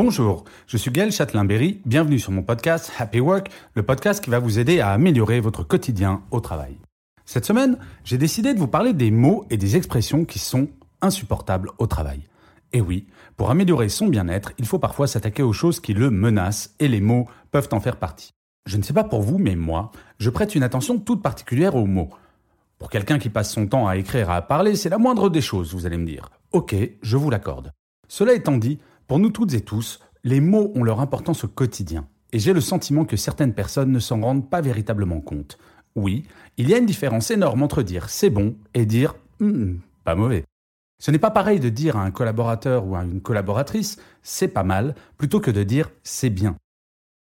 Bonjour, je suis Gaël Châtelain-Berry, bienvenue sur mon podcast Happy Work, le podcast qui va vous aider à améliorer votre quotidien au travail. Cette semaine, j'ai décidé de vous parler des mots et des expressions qui sont insupportables au travail. Et oui, pour améliorer son bien-être, il faut parfois s'attaquer aux choses qui le menacent et les mots peuvent en faire partie. Je ne sais pas pour vous, mais moi, je prête une attention toute particulière aux mots. Pour quelqu'un qui passe son temps à écrire, à parler, c'est la moindre des choses, vous allez me dire. Ok, je vous l'accorde. Cela étant dit, pour nous toutes et tous, les mots ont leur importance au quotidien. Et j'ai le sentiment que certaines personnes ne s'en rendent pas véritablement compte. Oui, il y a une différence énorme entre dire c'est bon et dire hum, pas mauvais. Ce n'est pas pareil de dire à un collaborateur ou à une collaboratrice c'est pas mal plutôt que de dire c'est bien.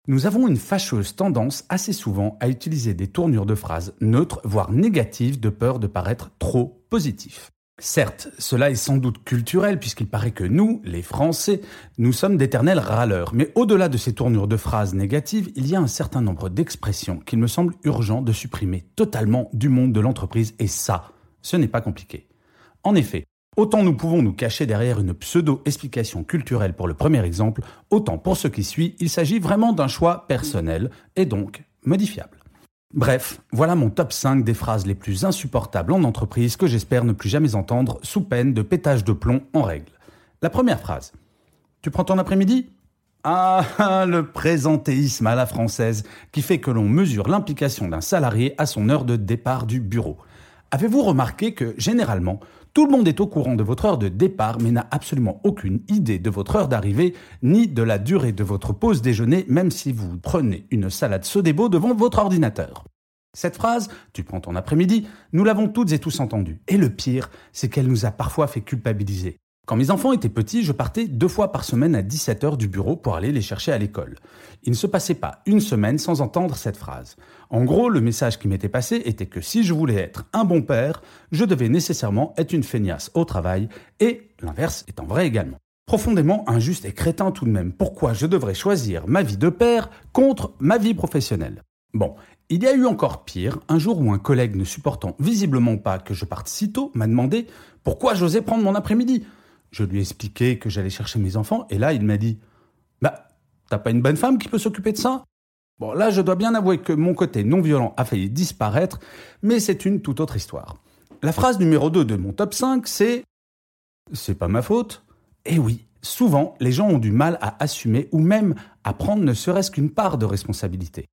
Nous avons une fâcheuse tendance assez souvent à utiliser des tournures de phrases neutres, voire négatives, de peur de paraître trop positif. Certes, cela est sans doute culturel puisqu'il paraît que nous, les Français, nous sommes d'éternels râleurs. Mais au-delà de ces tournures de phrases négatives, il y a un certain nombre d'expressions qu'il me semble urgent de supprimer totalement du monde de l'entreprise et ça, ce n'est pas compliqué. En effet, autant nous pouvons nous cacher derrière une pseudo-explication culturelle pour le premier exemple, autant pour ce qui suit, il s'agit vraiment d'un choix personnel et donc modifiable. Bref, voilà mon top 5 des phrases les plus insupportables en entreprise que j'espère ne plus jamais entendre sous peine de pétage de plomb en règle. La première phrase. Tu prends ton après-midi? Ah, le présentéisme à la française qui fait que l'on mesure l'implication d'un salarié à son heure de départ du bureau. Avez-vous remarqué que, généralement, tout le monde est au courant de votre heure de départ mais n'a absolument aucune idée de votre heure d'arrivée ni de la durée de votre pause déjeuner même si vous prenez une salade Sodebo devant votre ordinateur. Cette phrase, tu prends ton après-midi, nous l'avons toutes et tous entendue. Et le pire, c'est qu'elle nous a parfois fait culpabiliser. Quand mes enfants étaient petits, je partais deux fois par semaine à 17h du bureau pour aller les chercher à l'école. Il ne se passait pas une semaine sans entendre cette phrase. En gros, le message qui m'était passé était que si je voulais être un bon père, je devais nécessairement être une feignasse au travail, et l'inverse étant vrai également. Profondément injuste et crétin tout de même. Pourquoi je devrais choisir ma vie de père contre ma vie professionnelle? Bon, il y a eu encore pire, un jour où un collègue ne supportant visiblement pas que je parte si tôt m'a demandé pourquoi j'osais prendre mon après-midi. Je lui ai expliqué que j'allais chercher mes enfants, et là, il m'a dit Bah, t'as pas une bonne femme qui peut s'occuper de ça? Bon, là, je dois bien avouer que mon côté non violent a failli disparaître, mais c'est une toute autre histoire. La phrase numéro 2 de mon top 5, c'est C'est pas ma faute Eh oui, souvent, les gens ont du mal à assumer ou même à prendre ne serait-ce qu'une part de responsabilité.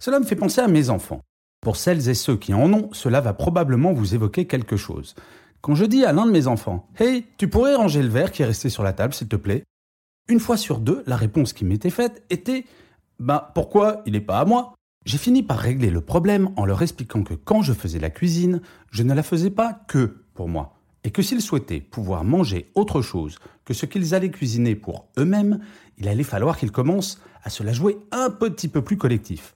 Cela me fait penser à mes enfants. Pour celles et ceux qui en ont, cela va probablement vous évoquer quelque chose. Quand je dis à l'un de mes enfants Hey, tu pourrais ranger le verre qui est resté sur la table, s'il te plaît? Une fois sur deux, la réponse qui m'était faite était Bah, pourquoi il n'est pas à moi? J'ai fini par régler le problème en leur expliquant que quand je faisais la cuisine, je ne la faisais pas que pour moi. Et que s'ils souhaitaient pouvoir manger autre chose que ce qu'ils allaient cuisiner pour eux-mêmes, il allait falloir qu'ils commencent à se la jouer un petit peu plus collectif.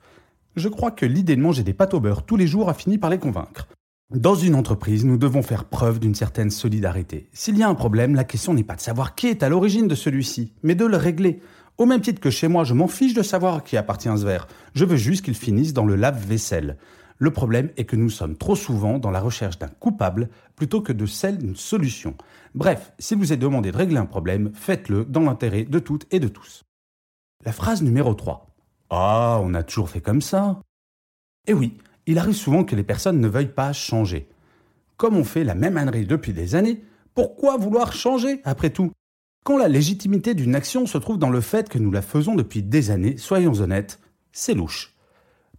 Je crois que l'idée de manger des pâtes au beurre tous les jours a fini par les convaincre. Dans une entreprise, nous devons faire preuve d'une certaine solidarité. S'il y a un problème, la question n'est pas de savoir qui est à l'origine de celui-ci, mais de le régler. Au même titre que chez moi, je m'en fiche de savoir qui appartient ce verre. Je veux juste qu'il finisse dans le lave-vaisselle. Le problème est que nous sommes trop souvent dans la recherche d'un coupable plutôt que de celle d'une solution. Bref, si vous êtes demandé de régler un problème, faites-le dans l'intérêt de toutes et de tous. La phrase numéro 3. Ah, on a toujours fait comme ça. Eh oui, il arrive souvent que les personnes ne veuillent pas changer. Comme on fait la même ânerie depuis des années, pourquoi vouloir changer après tout? Quand la légitimité d'une action se trouve dans le fait que nous la faisons depuis des années, soyons honnêtes, c'est louche.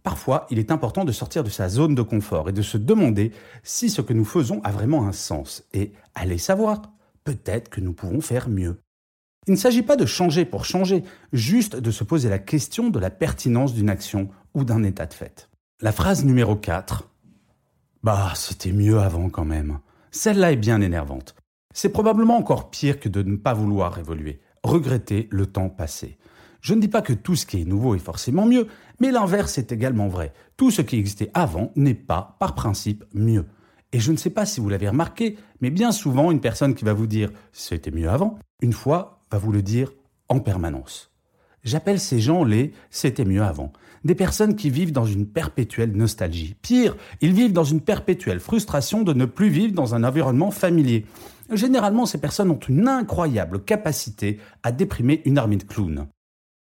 Parfois, il est important de sortir de sa zone de confort et de se demander si ce que nous faisons a vraiment un sens. Et allez savoir, peut-être que nous pouvons faire mieux. Il ne s'agit pas de changer pour changer, juste de se poser la question de la pertinence d'une action ou d'un état de fait. La phrase numéro 4. Bah, c'était mieux avant quand même. Celle-là est bien énervante. C'est probablement encore pire que de ne pas vouloir évoluer, regretter le temps passé. Je ne dis pas que tout ce qui est nouveau est forcément mieux, mais l'inverse est également vrai. Tout ce qui existait avant n'est pas, par principe, mieux. Et je ne sais pas si vous l'avez remarqué, mais bien souvent, une personne qui va vous dire c'était mieux avant, une fois, va vous le dire en permanence. J'appelle ces gens les c'était mieux avant. Des personnes qui vivent dans une perpétuelle nostalgie. Pire, ils vivent dans une perpétuelle frustration de ne plus vivre dans un environnement familier. Généralement, ces personnes ont une incroyable capacité à déprimer une armée de clowns.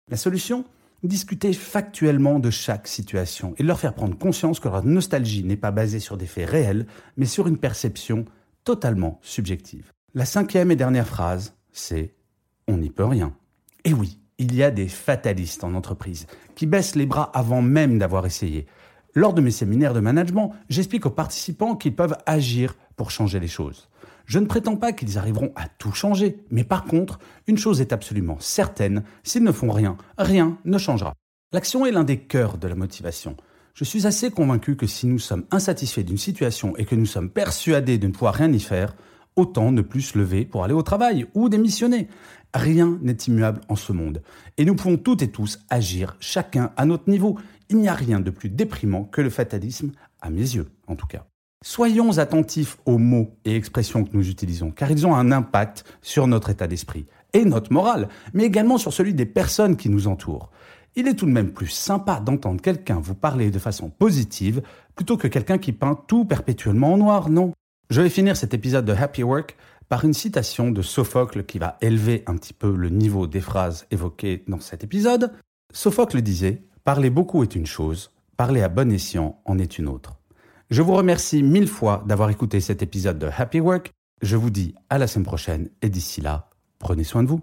La solution? Discuter factuellement de chaque situation et leur faire prendre conscience que leur nostalgie n'est pas basée sur des faits réels, mais sur une perception totalement subjective. La cinquième et dernière phrase, c'est On n'y peut rien. Et oui, il y a des fatalistes en entreprise qui baissent les bras avant même d'avoir essayé. Lors de mes séminaires de management, j'explique aux participants qu'ils peuvent agir pour changer les choses. Je ne prétends pas qu'ils arriveront à tout changer, mais par contre, une chose est absolument certaine, s'ils ne font rien, rien ne changera. L'action est l'un des cœurs de la motivation. Je suis assez convaincu que si nous sommes insatisfaits d'une situation et que nous sommes persuadés de ne pouvoir rien y faire, autant ne plus se lever pour aller au travail ou démissionner. Rien n'est immuable en ce monde. Et nous pouvons toutes et tous agir, chacun à notre niveau. Il n'y a rien de plus déprimant que le fatalisme, à mes yeux en tout cas. Soyons attentifs aux mots et expressions que nous utilisons, car ils ont un impact sur notre état d'esprit et notre morale, mais également sur celui des personnes qui nous entourent. Il est tout de même plus sympa d'entendre quelqu'un vous parler de façon positive plutôt que quelqu'un qui peint tout perpétuellement en noir, non? Je vais finir cet épisode de Happy Work par une citation de Sophocle qui va élever un petit peu le niveau des phrases évoquées dans cet épisode. Sophocle disait Parler beaucoup est une chose, parler à bon escient en est une autre. Je vous remercie mille fois d'avoir écouté cet épisode de Happy Work. Je vous dis à la semaine prochaine et d'ici là, prenez soin de vous.